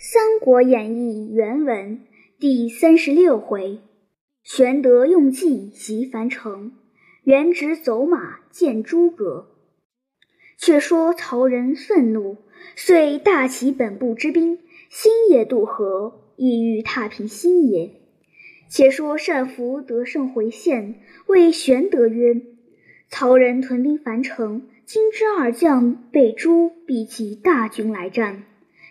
三国演义》原文第三十六回：玄德用计袭樊城，元直走马见诸葛。却说曹仁愤怒，遂大起本部之兵，星夜渡河，意欲踏平新野。且说单福得胜回县，谓玄德曰：“曹仁屯兵樊城，今之二将被诛，必起大军来战。”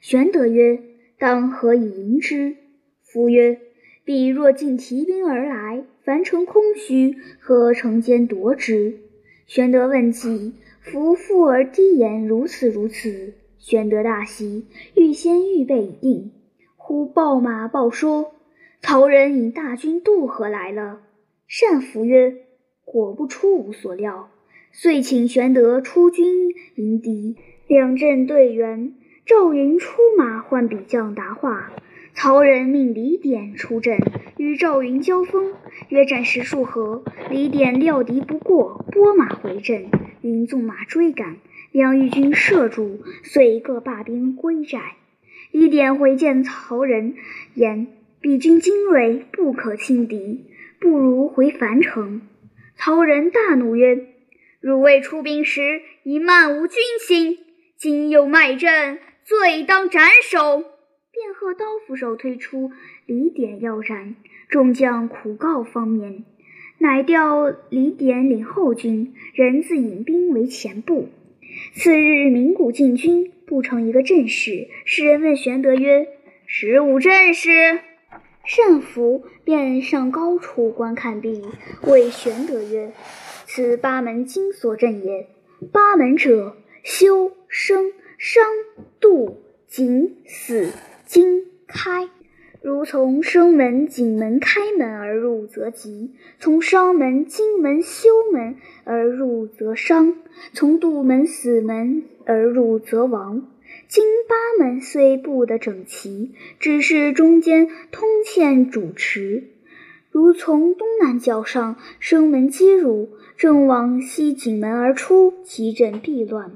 玄德曰：当何以迎之？夫曰：“彼若尽提兵而来，樊城空虚，何城间夺之？”玄德问计，夫妇而低言如此如此。玄德大喜，预先预备已定。忽报马报说，曹仁引大军渡河来了。单福曰：“果不出吾所料。”遂请玄德出军迎敌，两阵对圆。赵云出马唤比将答话，曹仁命李典出阵与赵云交锋，约战十数合，李典料敌不过，拨马回阵，云纵马追赶，两翼军射住，遂各罢兵归寨。李典回见曹仁，言彼军精锐，不可轻敌，不如回樊城。曹仁大怒曰：“汝未出兵时，已漫无军心，今又卖阵。”罪当斩首！便喝刀斧手推出，李典要斩，众将苦告方免，乃调李典领后军，人自引兵为前部。次日鸣鼓进军，布成一个阵势。使人问玄德曰：“十五阵势？”单福便上高处观看毕，谓玄德曰：“此八门金锁阵也。八门者，修生。”商、杜、景、死、金、开。如从生门、景门、开门而入，则吉；从商门、金门、休门而入，则伤；从杜门、死门而入，则亡。今八门虽布得整齐，只是中间通欠主持。如从东南角上，生门击入，正往西景门而出，其阵必乱。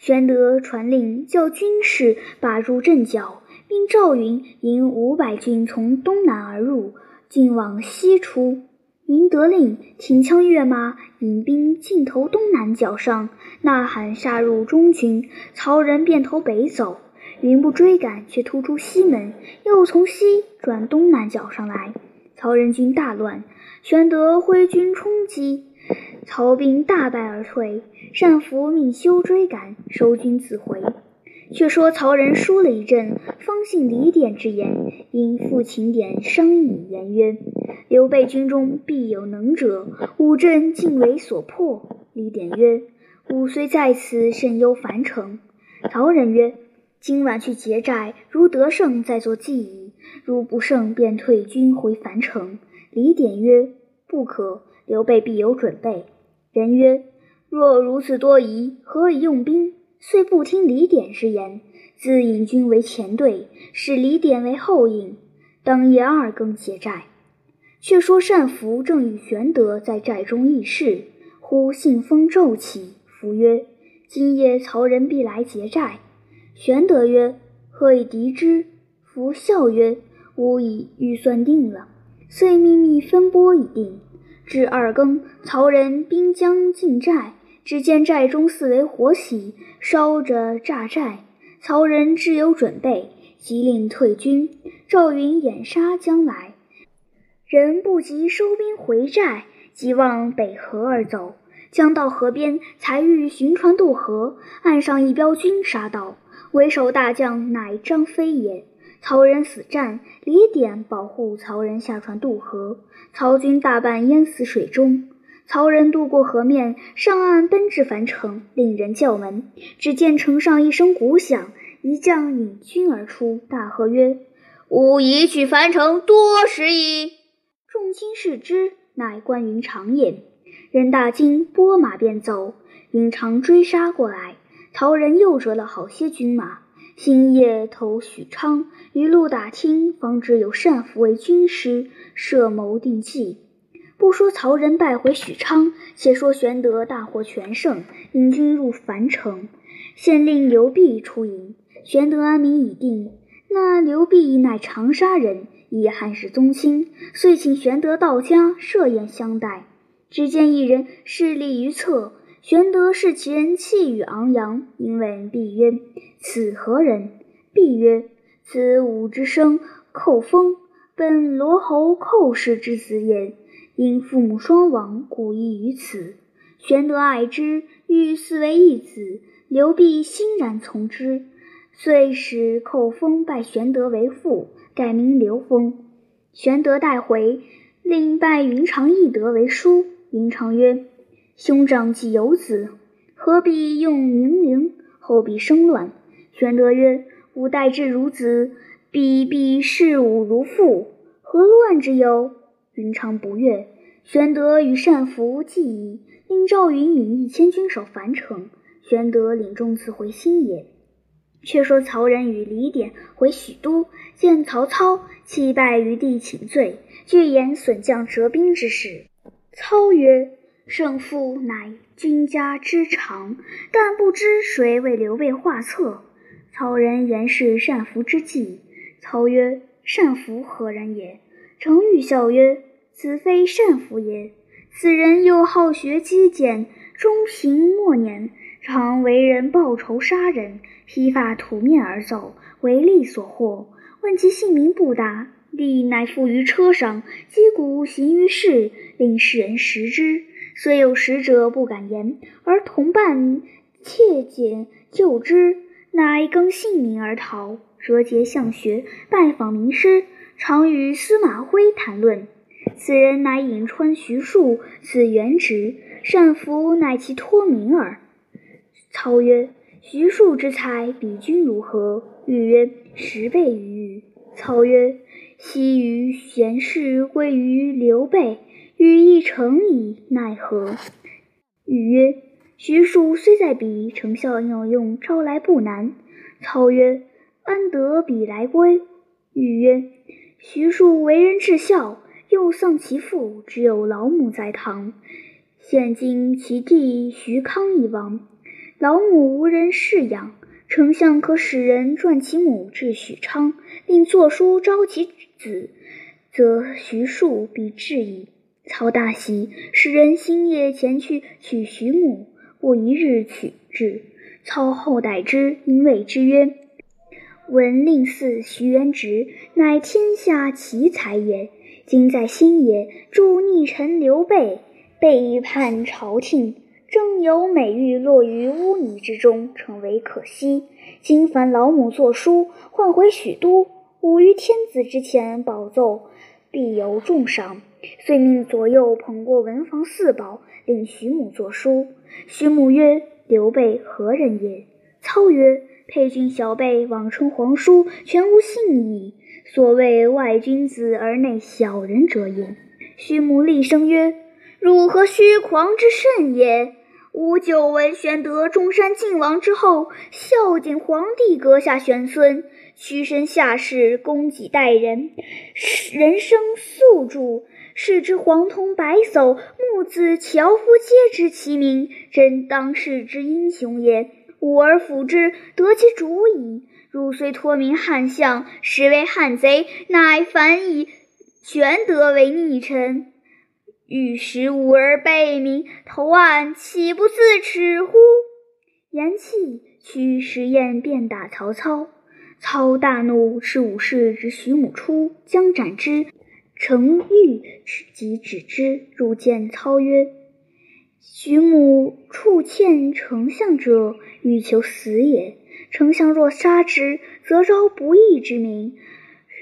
玄德传令，叫军士把入阵脚，并赵云引五百军从东南而入，进往西出。云得令，挺枪跃马，引兵进投东南角上，呐喊杀入中军。曹仁便投北走，云不追赶，却突出西门，又从西转东南角上来。曹仁军大乱，玄德挥军冲击。曹兵大败而退，单福命休追赶，收军自回。却说曹仁输了一阵，方信李典之言，因父秦典商议言曰：“刘备军中必有能者，吾阵尽为所破。”李典曰：“吾虽在此，甚忧樊城。”曹仁曰：“今晚去劫寨，如得胜，再作计议；如不胜，便退军回樊城。”李典曰：“不可。”刘备必有准备。人曰：“若如此多疑，何以用兵？”遂不听李典之言，自引军为前队，使李典为后应。当夜二更劫寨。却说单福正与玄德在寨中议事，忽信风骤起。福曰：“今夜曹仁必来劫寨。”玄德曰：“何以敌之？”福笑曰：“吾已预算定了。”遂秘密分拨已定。至二更，曹仁兵将进寨，只见寨中四围火起，烧着炸寨。曹仁知有准备，即令退军。赵云掩杀将来，人不及收兵回寨，即往北河而走。将到河边，才欲寻船渡河，岸上一彪军杀到，为首大将乃张飞也。曹仁死战，李典保护曹仁下船渡河，曹军大半淹死水中。曹仁渡过河面，上岸奔至樊城，令人叫门。只见城上一声鼓响，一将引军而出，大喝曰：“吾已取樊城多时矣！”众卿视之，乃关云长也。人大惊，拨马便走。云长追杀过来，曹仁又折了好些军马。星夜投许昌，一路打听，方知有单福为军师，设谋定计。不说曹仁败回许昌，且说玄德大获全胜，引军入樊城，县令刘辟出营。玄德安民已定，那刘弼乃长沙人，亦汉室宗亲，遂请玄德到家设宴相待。只见一人侍立于侧，玄德视其人气宇昂扬，因问毕曰：“此何人？”毕曰：“此武之生寇封，本罗侯寇氏之子也。因父母双亡，故异于此。”玄德爱之，欲嗣为义子。刘弼欣然从之，遂使寇封拜玄德为父，改名刘封。玄德带回，令拜云长翼德为叔。云长曰：“兄长既有子，何必用名陵？后必生乱。”玄德曰：“吾待之如子，必必视吾如父，何乱之有？”云长不悦。玄德与单福计议，令赵云引一千军守樊城，玄德领众自回新野。却说曹仁与李典回许都，见曹操，泣拜于地请罪，具言损将折兵之事。操曰：“胜负乃君家之常，但不知谁为刘备画策。”曹仁言是善福之计。曹曰：“善福何人也？”程昱笑曰：“此非善福也。此人又好学击剑，中平末年，常为人报仇杀人，披发涂面而走，为利所获。问其姓名不答。”利乃附于车上，击鼓行于市，令世人识之。虽有使者不敢言，而同伴窃解救之，乃更姓名而逃。折节向学，拜访名师，常与司马徽谈论。此人乃颍川徐庶，字元直，善服乃其托名耳。操曰：“徐庶之才，比君如何？”欲曰：“十倍于。”操曰：昔于贤士归于刘备，羽亦成矣，奈何？禹曰：徐庶虽在彼，丞相要用，招来不难。操曰：安得彼来归？禹曰：徐庶为人至孝，又丧其父，只有老母在堂。现今其弟徐康已亡，老母无人侍养，丞相可使人传其母至许昌，并作书招其。子，则徐庶必至矣。操大喜，使人星夜前去取徐母，不一日取至。操后代之，因谓之曰：“闻令嗣徐元直，乃天下奇才也。今在新野，助逆臣刘备，背叛朝廷，正有美玉落于污泥之中，诚为可惜。今凡老母作书，唤回许都。”吾于天子之前保奏，必有重赏。遂命左右捧过文房四宝，令徐母作书。徐母曰：“刘备何人也？”操曰：“沛郡小辈，妄称皇叔，全无信义。所谓外君子而内小人者也。”徐母厉声曰：“汝何虚狂之甚也？吾久闻玄德中山靖王之后，孝敬皇帝，阁下玄孙。”屈身下士，供给待人，人生素著。视之黄铜白叟，木子樵夫，皆知其名，真当世之英雄也。吾而辅之，得其主矣。汝虽托名汉相，实为汉贼，乃反以玄德为逆臣，欲使吾儿背名投案，岂不自耻乎？言讫，驱使宴便打曹操。操大怒，斥武士执徐母出，将斩之。程昱即止之，入见操曰：“徐母触欠丞相者，欲求死也。丞相若杀之，则招不义之名，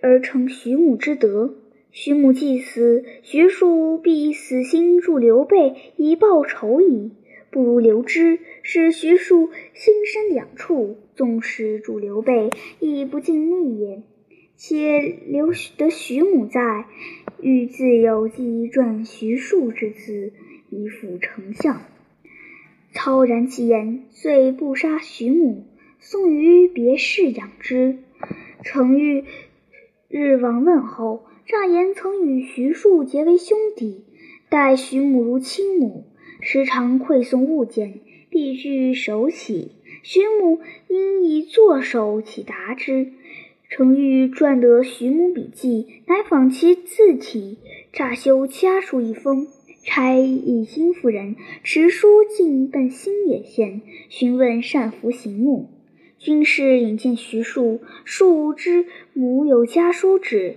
而成徐母之德。徐母既死，徐庶必死心助刘备，以报仇矣。不如留之，使徐庶心生两处。”纵使助刘备，亦不尽力也。且留得徐母在，欲自有计撰徐庶之子，以辅丞相。操然其言，遂不杀徐母，送于别室养之。程昱日往问候，诈言曾与徐庶结为兄弟，待徐母如亲母，时常馈送物件，必具手起。徐母因以作手起答之，程昱撰得《徐母笔记》，乃仿其字体，诈修家书一封，差义兴夫人持书进奔新野县，询问善福行目。军士引见徐庶，庶知母有家书旨，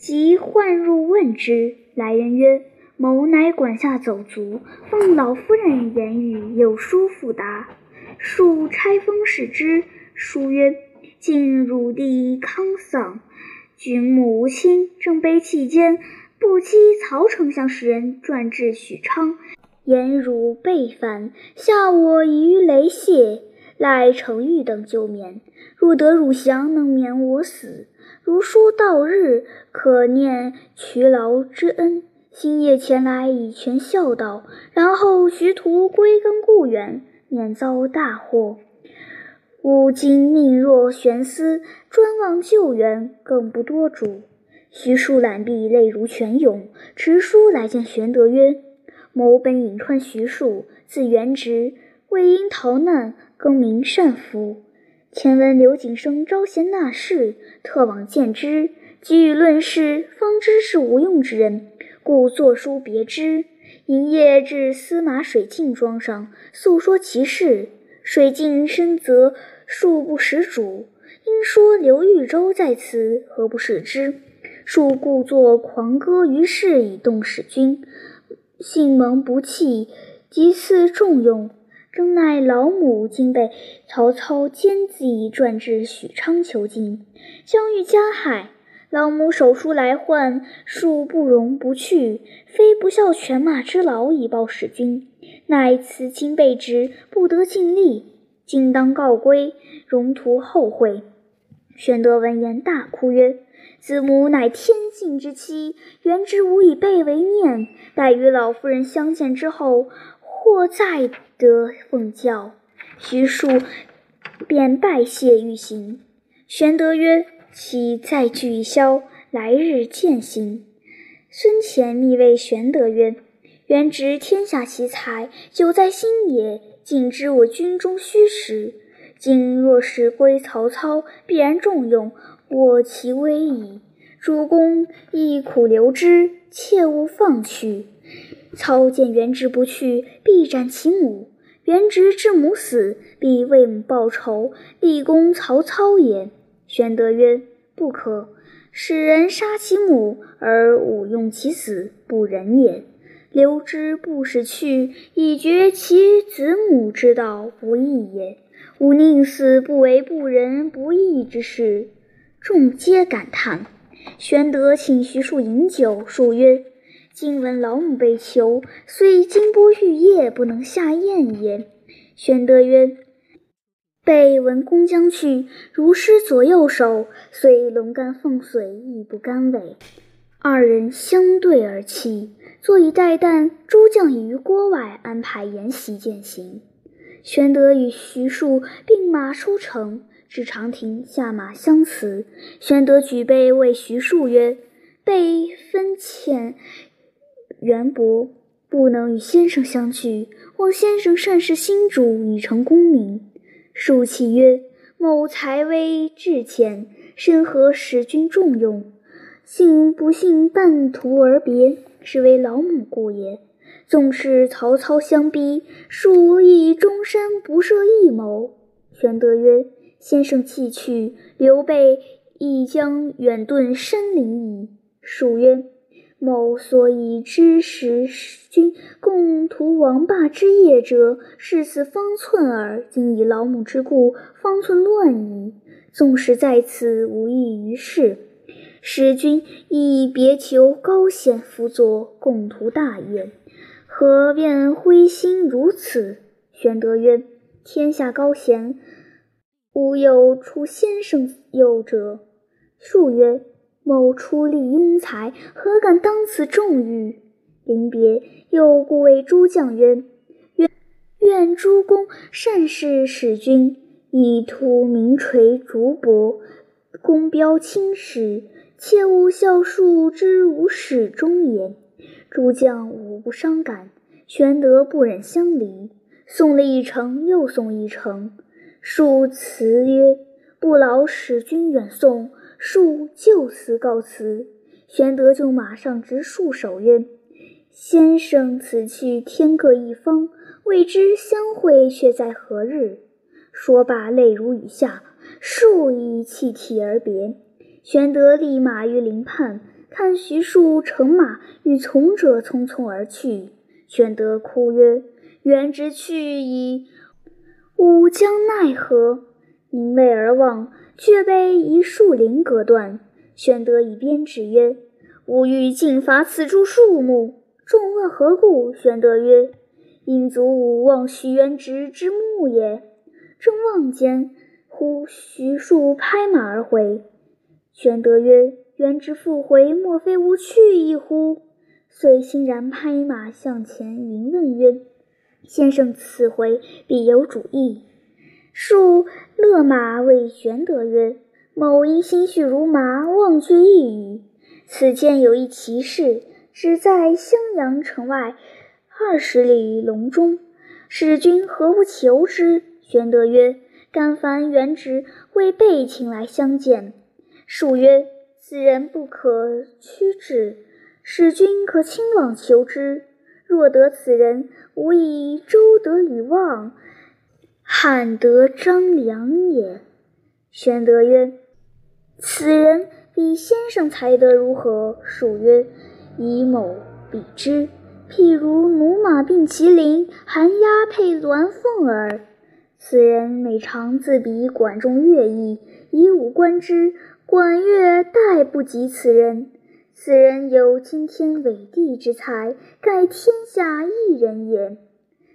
即唤入问之。来人曰：“某乃管下走卒，奉老夫人言语，有书复答。”庶差封视之，书曰。晋汝弟康丧，君母无亲，正悲泣间，不期曹丞相使人传至许昌，言汝被犯，下我于雷泄，赖程昱等救免。若得汝降，能免我死。如书到日，可念渠劳之恩。星夜前来，以全孝道，然后徐图归根故园，免遭大祸。吾今命若悬丝，专望救援，更不多嘱。徐庶览毕，泪如泉涌，持书来见玄德曰：“某本颍川徐庶，字元直，为因逃难，更名善福。前闻刘景升招贤纳士，特往见之。给予论事，方知是无用之人，故作书别之。一夜至司马水镜庄上，诉说其事。水镜深责。”庶不识主，因说刘豫州在此，何不使之？庶故作狂歌于市，以动使君。幸蒙不弃，即赐重用。征乃老母今被曹操奸计转至许昌囚禁，将欲加害。老母手书来唤，恕不容不去，非不效犬马之劳以报使君，乃辞亲备之，不得尽力。今当告归，容图后会。玄德闻言大哭曰：“子母乃天性之妻，原之无以备为念。待与老夫人相见之后，或再得奉教。”徐庶便拜谢欲行。玄德曰：“岂再聚一宵，来日见行。”孙乾密谓玄德曰：“原值天下奇才，久在新野。”尽知我军中虚实，今若是归曹操，必然重用，我其威矣。主公亦苦留之，切勿放去。操见元直不去，必斩其母。元直之母死，必为母报仇，立功曹操也。玄德曰：“不可，使人杀其母，而吾用其死，不仁也。”留之不使去，以绝其子母之道，不义也。吾宁死不为不仁不义之事。众皆感叹。玄德请徐庶饮酒，庶曰：“今闻老母被囚，虽金波玉叶，不能下咽也。”玄德曰：“备闻公将去，如失左右手，虽龙肝凤髓，亦不甘为。”二人相对而泣。坐以待旦，诸将已于郭外安排筵席饯行。玄德与徐庶并马出城，至长亭下马相辞。玄德举杯谓徐庶曰：“备分遣袁伯，不能与先生相聚，望先生善事新主，以成功名。”庶泣曰：“某才微志浅，身何使君重用？幸不幸半途而别。”是为老母故也。纵使曹操相逼，庶亦终身不设异谋。玄德曰：“先生弃去，刘备亦将远遁山林矣。”庶曰：“某所以知使君共图王霸之业者，是此方寸耳。今以老母之故，方寸乱矣。纵使在此，无益于事。”使君亦别求高贤辅佐，共图大业，何便灰心如此？玄德曰：“天下高贤，无有出先生右者。”数曰：“某出力庸才，何敢当此重誉？”临别，又故谓诸将曰：“愿愿诸公善事使君，以图名垂竹帛，功标青史。”切勿笑庶之无始终也。诸将无不伤感。玄德不忍相离，送了一程，又送一程。庶辞曰：“不劳使君远送，树就此告辞。”玄德就马上直树手曰：“先生此去天各一方，未知相会却在何日？”说罢，泪如雨下，树已泣涕而别。玄德立马于林畔，看徐庶乘马与从者匆匆而去。玄德哭曰：“元直去矣，吾将奈何？”凝泪而望，却被一树林隔断。玄德以鞭指曰：“吾欲尽伐此株树木。”众问何故？玄德曰：“因祖武望徐元直之墓也。”正望间，忽徐庶拍马而回。玄德曰：“元直复回，莫非吾去意乎？”遂欣然拍马向前迎问曰：“先生此回必有主意？”庶勒马谓玄德曰：某因心绪如麻，忘却一语。此间有一奇士，只在襄阳城外二十里隆中。使君何不求之？玄德曰：“敢烦元直为备请来相见。”术曰：“此人不可屈至，使君可亲往求之。若得此人，吾以周得与望，汉得张良也。”玄德曰。此人比先生才德如何？属曰：“以某比之，譬如驽马并麒麟，寒鸦配鸾凤耳。此人每常自比管仲乐毅，以武观之，管乐殆不及此人。此人有惊天伟地之才，盖天下一人也。”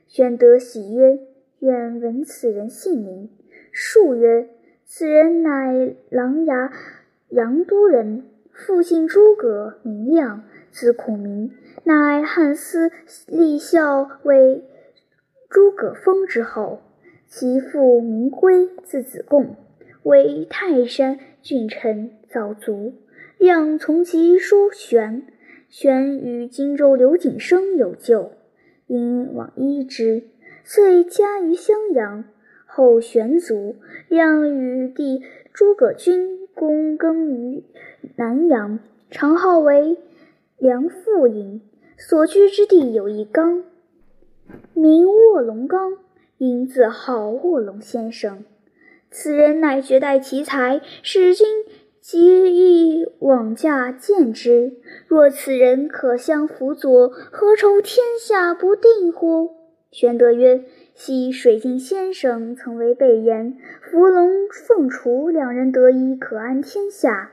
玄德喜曰：“愿闻此人姓名。”数曰。此人乃琅琊阳都人，父姓诸葛，名亮，字孔明，乃汉司隶校尉诸葛丰之后。其父名归，字子贡，为泰山郡丞，早卒。亮从其叔玄，玄与荆州刘景升有旧，因往依之，遂家于襄阳。后玄卒，亮与弟诸葛均躬耕于南阳，常号为梁父隐。所居之地有一冈，名卧龙冈，因自号卧龙先生。此人乃绝代奇才，使君极意往驾见之。若此人可相辅佐，何愁天下不定乎？玄德曰。昔水镜先生曾为备言，伏龙凤雏两人得一，可安天下。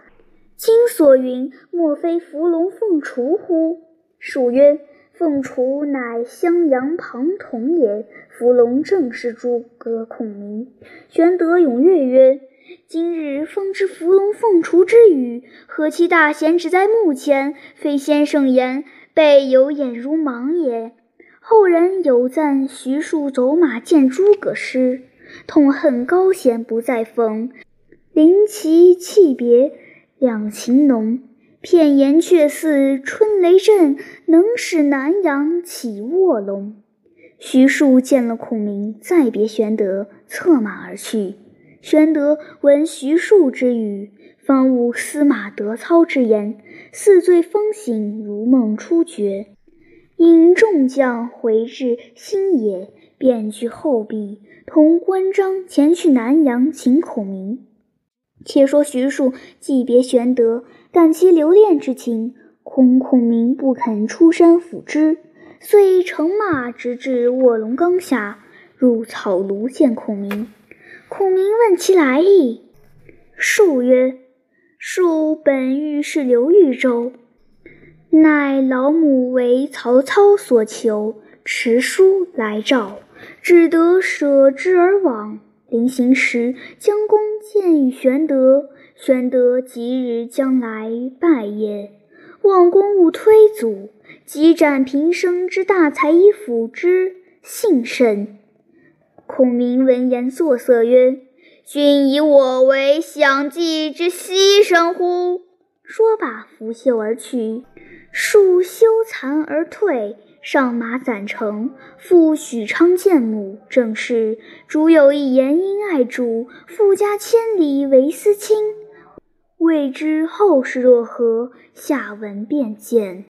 今所云，莫非伏龙凤雏乎？属曰：凤雏乃襄阳庞统也，伏龙正是诸葛孔明。玄德踊跃曰：今日方知伏龙凤雏之语，何其大贤，只在目前，非先生言，备有眼如盲也。后人有赞徐庶走马见诸葛诗，痛恨高贤不再逢。临其泣别两情浓，片言却似春雷震，能使南阳起卧龙。徐庶见了孔明，再别玄德，策马而去。玄德闻徐庶之语，方悟司马德操之言，似醉方醒，如梦初觉。引众将回至新野，便据后壁，同关张前去南阳请孔明。且说徐庶既别玄德，感其留恋之情，恐孔明不肯出山辅之，遂乘马直至卧龙冈下，入草庐见孔明。孔明问其来意，庶曰：“庶本欲是刘豫州。”乃老母为曹操所求，持书来召，只得舍之而往。临行时，将弓箭与玄德，玄德即日将来拜也。望公勿推阻，即展平生之大才以辅之，幸甚。孔明闻言作色曰：“君以我为享祭之牺牲乎？”说罢，拂袖而去。树羞惭而退，上马攒城，赴许昌见母。正是主有一言因爱主，富家千里为思亲。未知后事若何，下文便见。